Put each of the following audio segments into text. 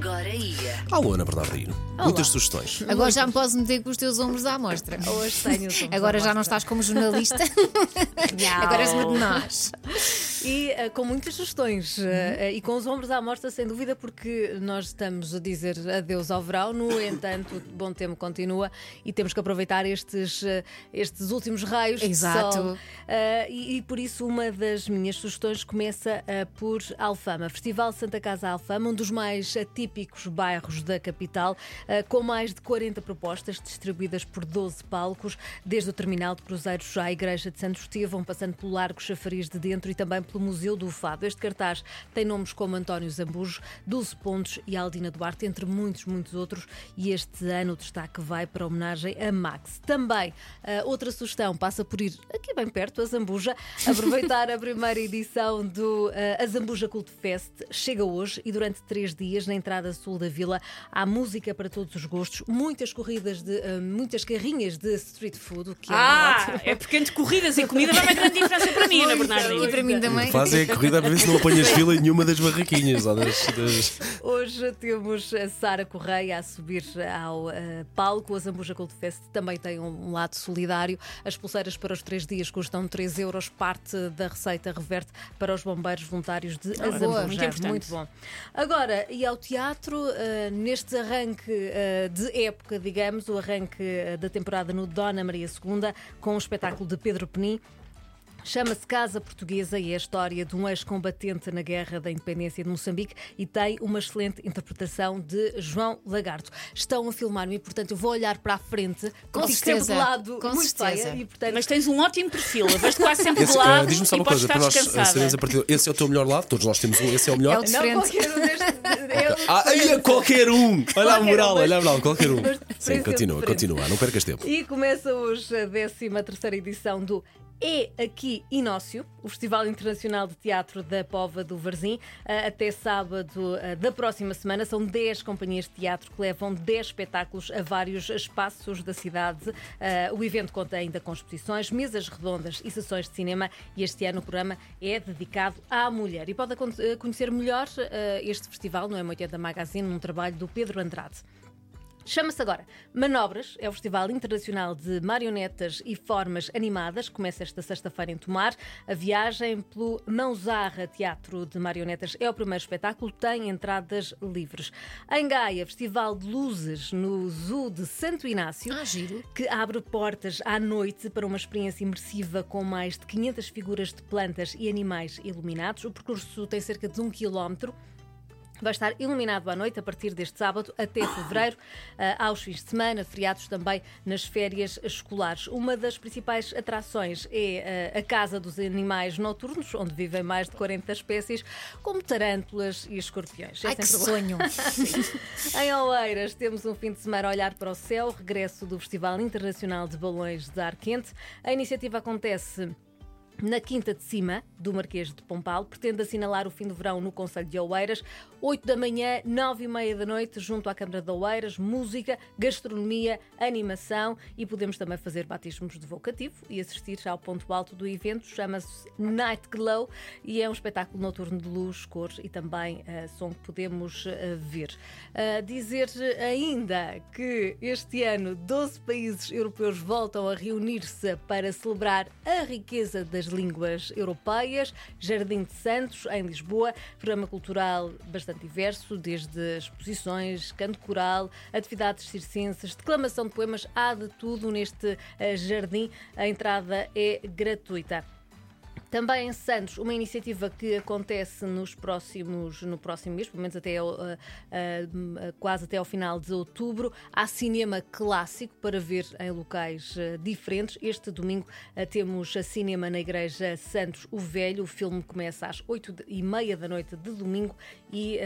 agora ia. Alô, Ana Bernardino. Muitas sugestões. Agora já me posso meter com os teus ombros à amostra. Hoje tenho os ombros Agora à já não mostra. estás como jornalista. Agora és uma de nós. E eh, com muitas sugestões eh, e com os ombros à mostra, sem dúvida, porque nós estamos a dizer adeus ao verão. No entanto, o bom tempo continua e temos que aproveitar estes, estes últimos raios Exato. de sol. E, e por isso, uma das minhas sugestões começa por Alfama, Festival Santa Casa Alfama, um dos mais atípicos bairros da capital, com mais de 40 propostas distribuídas por 12 palcos, desde o terminal de cruzeiros à Igreja de Santo Estevão, passando pelo Largo Chafariz de Dentro e também pelo Museu do Fado. Este cartaz tem nomes como António Zambujo, Dulce Pontes e Aldina Duarte, entre muitos, muitos outros. E este ano o destaque vai para a homenagem a Max. Também, eh, outra sugestão passa por ir aqui bem perto, a Zambuja, aproveitar a primeira edição do eh, A Zambuja Cult Fest. Chega hoje e durante três dias, na entrada sul da vila, há música para todos os gostos, muitas corridas de eh, muitas carrinhas de street food, o que é Ah, ótimo. é porque entre corridas e comida vai uma grande diferença para mim, Ana Bernardino. E para mim também. Fazem a corrida a ver se não apanhas fila em nenhuma das barraquinhas. ou das- das- Hoje temos a Sara Correia a subir ao eh, palco. A Zambuja Gold Fest também tem um, um lado solidário. As pulseiras para os três dias custam 3 euros. Parte da receita reverte para os bombeiros voluntários de boa, Azambuja. muito importante. Muito bom. Agora, e ao teatro, eh, neste arranque eh, de época, digamos, o arranque da temporada no Dona Maria II, com o espetáculo de Pedro Penin. Chama-se Casa Portuguesa e é a história de um ex-combatente na Guerra da Independência de Moçambique e tem uma excelente interpretação de João Lagarto. Estão a filmar-me e, portanto, eu vou olhar para a frente, Com fico sempre de certeza, lado com muito certeza. feia e, portanto, Mas tens um ótimo perfil, vejo-te quase sempre de Esse, lado eh, Diz-me só e uma podes coisa, para nós eh, sabermos a partir. Esse é o teu melhor lado? Todos nós temos um, esse é o melhor? É o de não qualquer um destes. é o de Ah, é qualquer um! Olha a moral, olha a moral, qualquer um. Sim, continua, continua, não percas tempo. E começa hoje a 13 edição do É Aqui Inócio, o Festival Internacional de Teatro da Pova do Varzim. Ah, Até sábado ah, da próxima semana são 10 companhias de teatro que levam 10 espetáculos a vários espaços da cidade. Ah, O evento conta ainda com exposições, mesas redondas e sessões de cinema. E este ano o programa é dedicado à mulher. E pode conhecer melhor este festival no M80 Magazine, num trabalho do Pedro Andrade. Chama-se agora Manobras, é o Festival Internacional de Marionetas e Formas Animadas. Começa esta sexta-feira em Tomar. A viagem pelo Mãozarra Teatro de Marionetas é o primeiro espetáculo, tem entradas livres. Em Gaia, Festival de Luzes no Zoo de Santo Inácio. Ah. Que abre portas à noite para uma experiência imersiva com mais de 500 figuras de plantas e animais iluminados. O percurso tem cerca de um quilómetro. Vai estar iluminado à noite a partir deste sábado até fevereiro, ah, aos fins de semana, feriados também nas férias escolares. Uma das principais atrações é ah, a Casa dos Animais Noturnos, onde vivem mais de 40 espécies, como tarântulas e escorpiões. É Ai, que sonho. Em Oeiras temos um fim de semana a olhar para o céu, regresso do Festival Internacional de Balões de Ar Quente. A iniciativa acontece na Quinta de Cima, do Marquês de Pompal, pretende assinalar o fim do verão no Conselho de Oeiras. 8 da manhã, 9 e meia da noite, junto à Câmara de Oeiras, música, gastronomia, animação e podemos também fazer batismos de vocativo e assistir ao ponto alto do evento. Chama-se Night Glow e é um espetáculo noturno de luz, cores e também eh, som que podemos eh, ver. Ah, dizer ainda que este ano 12 países europeus voltam a reunir-se para celebrar a riqueza das línguas europeias. Jardim de Santos, em Lisboa, programa cultural bastante diverso, desde exposições, canto coral, atividades circenses, declamação de poemas, há de tudo neste eh, jardim. A entrada é gratuita. Também em Santos, uma iniciativa que acontece nos próximos, no próximo mês, pelo menos até ah, ah, quase até ao final de outubro. Há cinema clássico para ver em locais ah, diferentes. Este domingo temos cinema na Igreja Santos o Velho. O filme começa às 8 e meia da noite de domingo e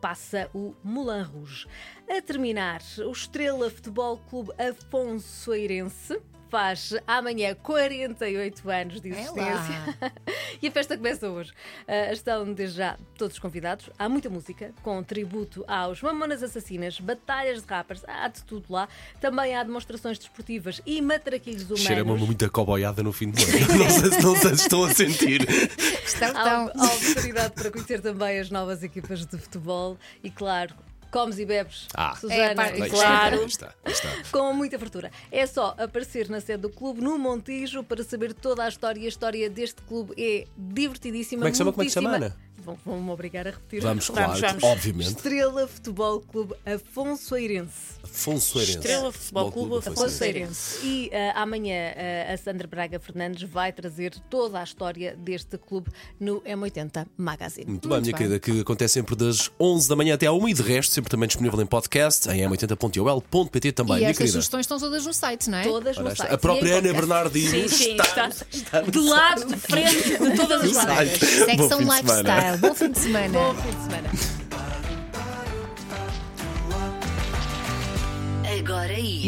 passa o Moulin Rouge. A terminar, o Estrela Futebol Clube Afonso Eirense faz amanhã 48 anos de É existência. e a festa começa hoje. Ah, estão desde já todos convidados. Há muita música, com tributo aos Mamonas Assassinas, batalhas de rappers, há de tudo lá. Também há demonstrações desportivas e matraquilhos humanos. Cheira-me muita coboiada no fim de ano. Não sei se não sei se estão a sentir. Estão, Há, estão. há oportunidade para conhecer também as novas equipas de futebol e, claro, Comes e bebes. Ah. Susana, É e Claro. Está, aí está, aí está. com muita fartura. É só aparecer na sede do clube no Montijo para saber toda a história. A história deste clube é divertidíssima. Como é que se chama? Como é que se chama, Ana? Vão- Vão-me obrigar a repetir. Vamos, Vamos, claro, vamos. obviamente. Estrela Futebol Clube Afonso Eirense. Afonso Eirense. Estrela Futebol Clube Afonso Eirense. E ah, amanhã ah, a Sandra Braga Fernandes vai trazer toda a história deste clube no M80 Magazine. Muito bem, minha bem. querida, que acontece sempre das 11 da manhã até à 1 e de resto, sempre também disponível em podcast, em m80.ol.pt também, E minha querida. sugestões estão todas no site, não é? Todas Ora, no site. a própria Ana. Bernardino Sim, sim, está, está, de lado, de frente, de todas as maneiras. Secção Bom Bom fim de semana. Bom fim de semana. Agora ia.